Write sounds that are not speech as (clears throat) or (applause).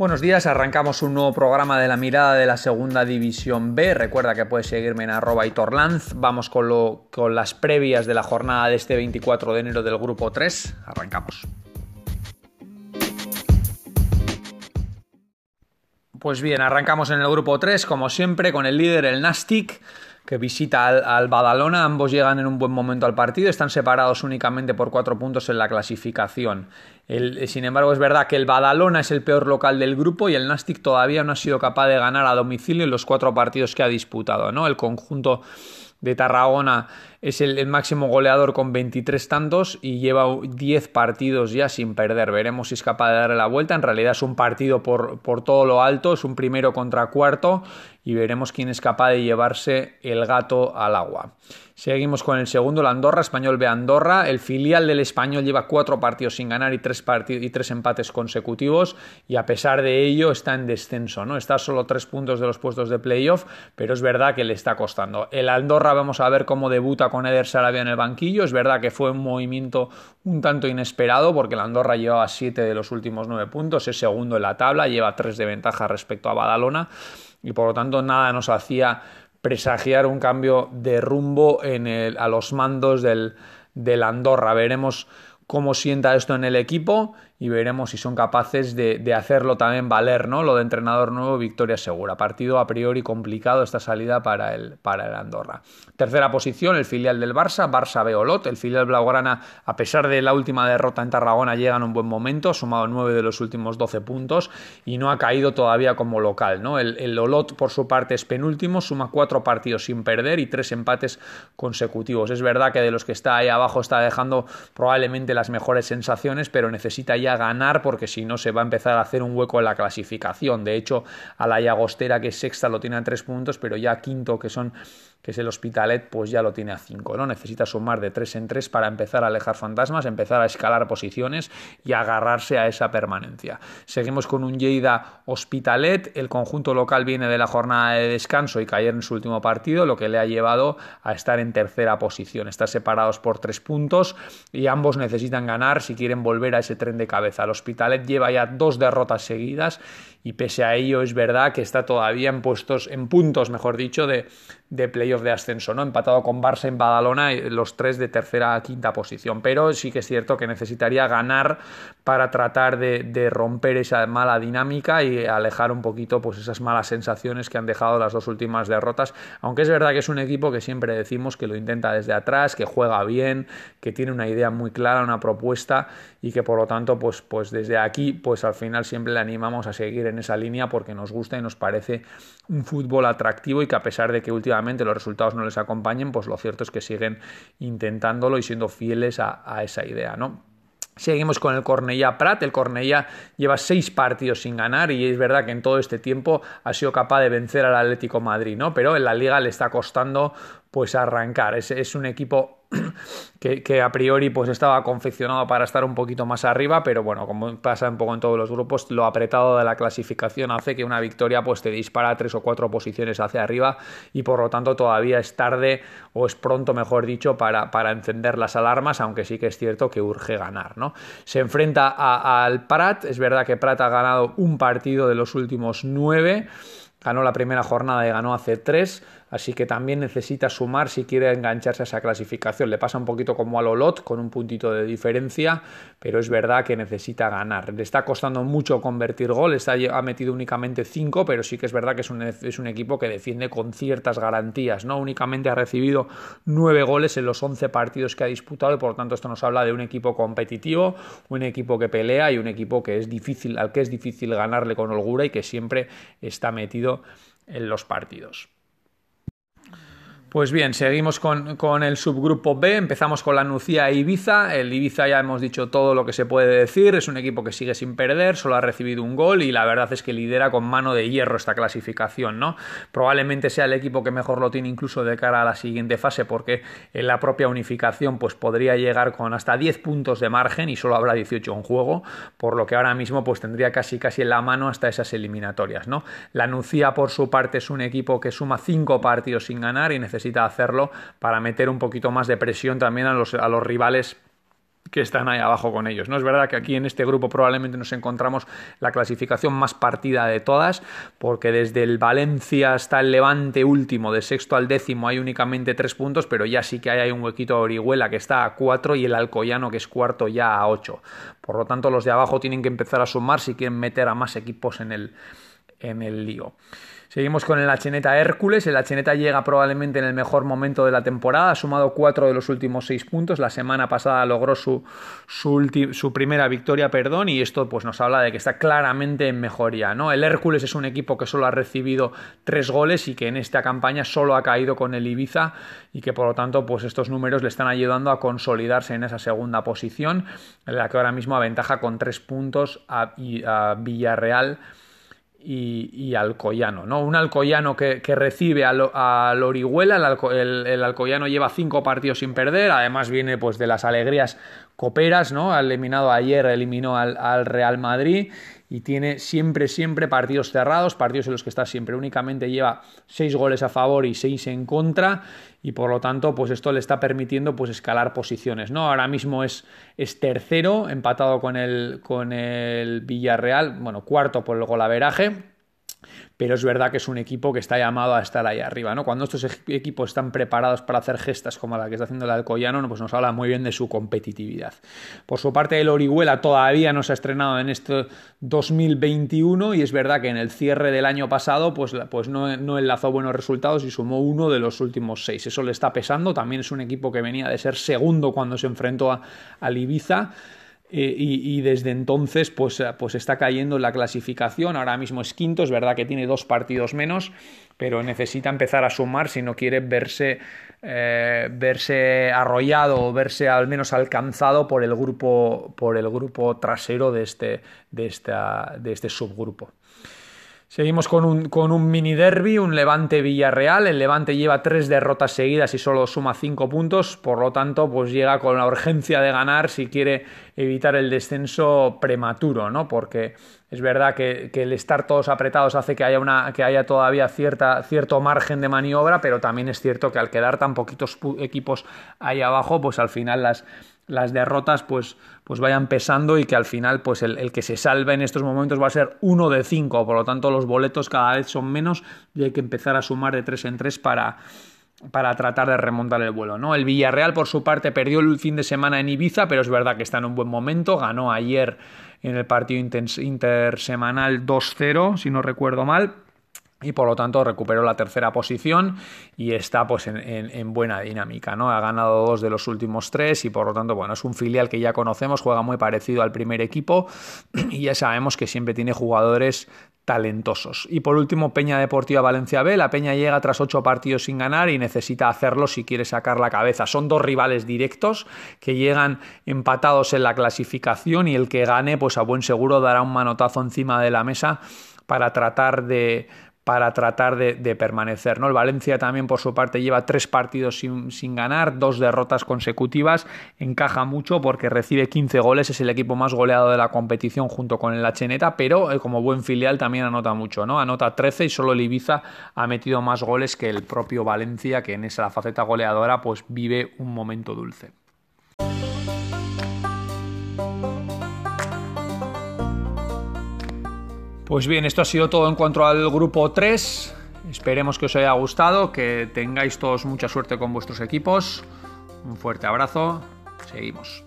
Buenos días, arrancamos un nuevo programa de la mirada de la segunda división B. Recuerda que puedes seguirme en arroba Torlanz. Vamos con, con las previas de la jornada de este 24 de enero del grupo 3. Arrancamos. Pues bien, arrancamos en el grupo 3, como siempre, con el líder, el Nastic que visita al, Badalona. Ambos llegan en un buen momento al partido, están separados únicamente por cuatro puntos en la clasificación. sin embargo, es verdad que el Badalona es el peor local del grupo y el Nastic todavía no ha sido capaz de ganar a domicilio en los cuatro partidos que ha disputado. ¿no? El conjunto de Tarragona es el, máximo goleador con 23 tantos y lleva 10 partidos ya sin perder. Veremos si es capaz de darle la vuelta. En realidad es un partido por, por todo lo alto, es un primero contra cuarto y veremos quién es capaz de llevarse el gato al agua. Seguimos con el segundo, la Andorra, Español B Andorra. El filial del Español lleva cuatro partidos sin ganar y tres, y tres empates consecutivos y a pesar de ello está en descenso, ¿no? Está solo tres puntos de los puestos de playoff, pero es verdad que le está costando. El Andorra vamos a ver cómo debuta con Eder Sarabia en el banquillo. Es verdad que fue un movimiento un tanto inesperado porque el Andorra llevaba siete de los últimos nueve puntos, es segundo en la tabla, lleva tres de ventaja respecto a Badalona y por lo tanto nada nos hacía presagiar un cambio de rumbo en el, a los mandos del, del Andorra. Veremos cómo sienta esto en el equipo y veremos si son capaces de, hacerlo también valer, ¿no? Lo de entrenador nuevo, victoria segura. Partido a priori complicado esta salida para el, para el Andorra. Tercera posición, el filial del Barça, Barça Beolot. El filial Blaugrana, a pesar de la última derrota en Tarragona, llega en un buen momento, ha sumado nueve de los últimos doce puntos y no ha caído todavía como local, ¿no? El, el Olot, por su parte, es penúltimo, suma cuatro partidos sin perder y tres empates consecutivos. Es verdad que de los que está ahí abajo está dejando probablemente las mejores sensaciones, pero necesita ya ganar porque si no se va a empezar a hacer un hueco en la clasificación. De hecho, a la Llagostera que es sexta lo tiene a tres puntos, pero ya quinto que son que es el Hospitalet, pues ya lo tiene a 5, ¿no? Necesita sumar de 3 en 3 para empezar a alejar fantasmas, empezar a escalar posiciones y agarrarse a esa permanencia. Seguimos con un Lleida Hospitalet, el conjunto local viene de la jornada de descanso y caer en su último partido, lo que le ha llevado a estar en tercera posición. Están separados por 3 puntos y ambos necesitan ganar si quieren volver a ese tren de cabeza. El Hospitalet lleva ya dos derrotas seguidas y pese a ello es verdad que está todavía en puestos, en puntos, mejor dicho, de, de playoff de ascenso, ¿no? Empatado con Barça en Badalona, los tres de tercera a quinta posición. Pero sí que es cierto que necesitaría ganar para tratar de, romper esa mala dinámica y alejar un poquito pues esas malas sensaciones que han dejado las dos últimas derrotas. Aunque es verdad que es un equipo que siempre decimos que lo intenta desde atrás, que juega bien, que tiene una idea muy clara, una propuesta y que por lo tanto, pues, pues desde aquí, pues al final siempre le animamos a seguir en esa línea porque nos gusta y nos parece un fútbol atractivo y que a pesar de que últimamente los resultados no les acompañen, pues lo cierto es que siguen intentándolo y siendo fieles a, esa idea, ¿no? Seguimos con el Cornellá Prat. El Cornellá lleva seis partidos sin ganar y es verdad que en todo este tiempo ha sido capaz de vencer al Atlético Madrid, ¿no? Pero en la liga le está costando pues arrancar. Es, es un equipo (clears throat) que, a priori pues estaba confeccionado para estar un poquito más arriba, pero bueno, como pasa un poco en todos los grupos, lo apretado de la clasificación hace que una victoria pues te dispara tres o cuatro posiciones hacia arriba y por lo tanto todavía es tarde o es pronto, mejor dicho, para, para encender las alarmas, aunque sí que es cierto que urge ganar, ¿no? Se enfrenta al Prat, es verdad que Prat ha ganado un partido de los últimos nueve, ganó la primera jornada y ganó hace tres, así que también necesita sumar si quiere engancharse a esa clasificación. Le pasa un poquito como a Lolot, con un puntito de diferencia, pero es verdad que necesita ganar. Le está costando mucho convertir gol, está, ha metido únicamente 5, pero sí que es verdad que es un, equipo que defiende con ciertas garantías, ¿no? Únicamente ha recibido 9 goles en los 11 partidos que ha disputado y por lo tanto esto nos habla de un equipo competitivo, un equipo que pelea y un equipo que es difícil, al que es difícil ganarle con holgura y que siempre está metido en los partidos. Pues bien, seguimos con, el subgrupo B, empezamos con la Nucía e Ibiza, el Ibiza ya hemos dicho todo lo que se puede decir, es un equipo que sigue sin perder, solo ha recibido un gol y la verdad es que lidera con mano de hierro esta clasificación, ¿no? Probablemente sea el equipo que mejor lo tiene incluso de cara a la siguiente fase porque en la propia unificación pues podría llegar con hasta 10 puntos de margen y solo habrá 18 en juego, por lo que ahora mismo pues tendría casi casi en la mano hasta esas eliminatorias, ¿no? La Nucía por su parte es un equipo que suma 5 partidos sin ganar y necesita necesita hacerlo para meter un poquito más de presión también a los, a los rivales que están ahí abajo con ellos. No es verdad que aquí en este grupo probablemente nos encontramos la clasificación más partida de todas, porque desde el Valencia hasta el Levante último, de sexto al décimo, hay únicamente tres puntos, pero ya sí que hay, un huequito de Orihuela que está a cuatro y el Alcoyano que es cuarto ya a ocho. Por lo tanto, los de abajo tienen que empezar a sumar si quieren meter a más equipos en el, en el lío. Seguimos con el Acheneta Hércules. El Acheneta llega probablemente en el mejor momento de la temporada. Ha sumado cuatro de los últimos seis puntos. La semana pasada logró su, su, primera victoria, perdón, y esto pues, nos habla de que está claramente en mejoría. ¿no? El Hércules es un equipo que solo ha recibido tres goles y que en esta campaña solo ha caído con el Ibiza y que por lo tanto pues, estos números le están ayudando a consolidarse en esa segunda posición, en la que ahora mismo aventaja con tres puntos a, a Villarreal y, Alcoyano, ¿no? Un Alcoyano que, recibe al, Orihuela, el, Alcoyano lleva cinco partidos sin perder, además viene pues de las alegrías coperas, ¿no? Ha eliminado ayer, eliminó al Real Madrid y tiene siempre, siempre partidos cerrados, partidos en los que está siempre. Únicamente lleva seis goles a favor y seis en contra y por lo tanto, pues esto le está permitiendo pues escalar posiciones, ¿no? Ahora mismo es, es tercero, empatado con el, con el Villarreal, bueno, cuarto por el golaveraje pero es verdad que es un equipo que está llamado a estar ahí arriba, ¿no? Cuando estos equipos están preparados para hacer gestas como la que está haciendo el Alcoyano, pues nos habla muy bien de su competitividad. Por su parte, el Orihuela todavía no se ha estrenado en este 2021 y es verdad que en el cierre del año pasado pues, pues no, no enlazó buenos resultados y sumó uno de los últimos seis. Eso le está pesando, también es un equipo que venía de ser segundo cuando se enfrentó a, al Ibiza. Eh, y, desde entonces pues, eh, pues está cayendo en la clasificación, ahora mismo es quinto, es verdad que tiene dos partidos menos, pero necesita empezar a sumar si no quiere verse, eh, verse arrollado o verse al menos alcanzado por el grupo, por el grupo trasero de este, de esta, de este subgrupo. Seguimos con un, con un mini derby, un Levante Villarreal. El Levante lleva tres derrotas seguidas y solo suma cinco puntos, por lo tanto, pues llega con la urgencia de ganar si quiere evitar el descenso prematuro, ¿no? Porque es verdad que, el estar todos apretados hace que haya, una, que haya todavía cierta, cierto margen de maniobra, pero también es cierto que al quedar tan poquitos equipos ahí abajo, pues al final las, las derrotas pues, pues vayan pesando y que al final pues el, que se salve en estos momentos va a ser uno de cinco, por lo tanto los boletos cada vez son menos y hay que empezar a sumar de tres en tres para, para tratar de remontar el vuelo. ¿no? El Villarreal, por su parte, perdió el fin de semana en Ibiza, pero es verdad que está en un buen momento. Ganó ayer en el partido intersemanal 2-0, si no recuerdo mal y por lo tanto recuperó la tercera posición y está pues en, buena dinámica, ¿no? Ha ganado dos de los últimos tres y por lo tanto, bueno, es un filial que ya conocemos, juega muy parecido al primer equipo (clears throat) y ya sabemos que siempre tiene jugadores talentosos. Y por último, Peña Deportiva Valencia B. La Peña llega tras ocho partidos sin ganar y necesita hacerlo si quiere sacar la cabeza. Son dos rivales directos que llegan empatados en la clasificación y el que gane, pues a buen seguro dará un manotazo encima de la mesa para tratar de para tratar de, permanecer. ¿no? El Valencia también por su parte lleva tres partidos sin, ganar, dos derrotas consecutivas, encaja mucho porque recibe 15 goles, es el equipo más goleado de la competición junto con el Cheneta, pero eh, como buen filial también anota mucho, ¿no? anota 13 y solo Ibiza ha metido más goles que el propio Valencia, que en esa faceta goleadora pues vive un momento dulce. Pues bien, esto ha sido todo en cuanto al grupo 3. Esperemos que os haya gustado, que tengáis todos mucha suerte con vuestros equipos. Un fuerte abrazo. Seguimos.